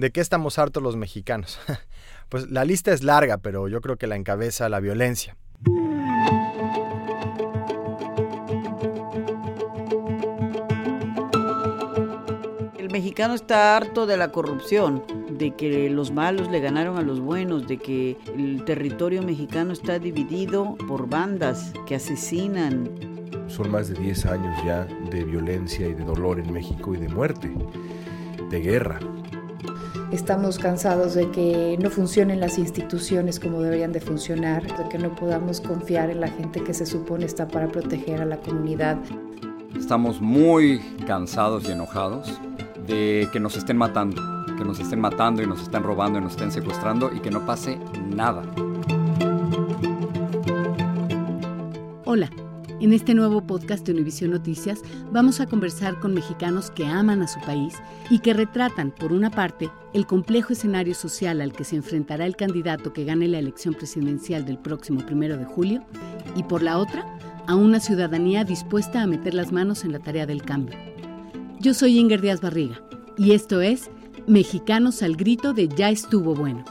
¿De qué estamos hartos los mexicanos? pues la lista es larga, pero yo creo que la encabeza la violencia. El mexicano está harto de la corrupción, de que los malos le ganaron a los buenos, de que el territorio mexicano está dividido por bandas que asesinan. Son más de 10 años ya de violencia y de dolor en México y de muerte, de guerra. Estamos cansados de que no funcionen las instituciones como deberían de funcionar, de que no podamos confiar en la gente que se supone está para proteger a la comunidad. Estamos muy cansados y enojados de que nos estén matando, que nos estén matando y nos estén robando y nos estén secuestrando y que no pase nada. Hola. En este nuevo podcast de Univisión Noticias vamos a conversar con mexicanos que aman a su país y que retratan, por una parte, el complejo escenario social al que se enfrentará el candidato que gane la elección presidencial del próximo primero de julio, y por la otra, a una ciudadanía dispuesta a meter las manos en la tarea del cambio. Yo soy Inger Díaz Barriga y esto es Mexicanos al grito de Ya estuvo bueno.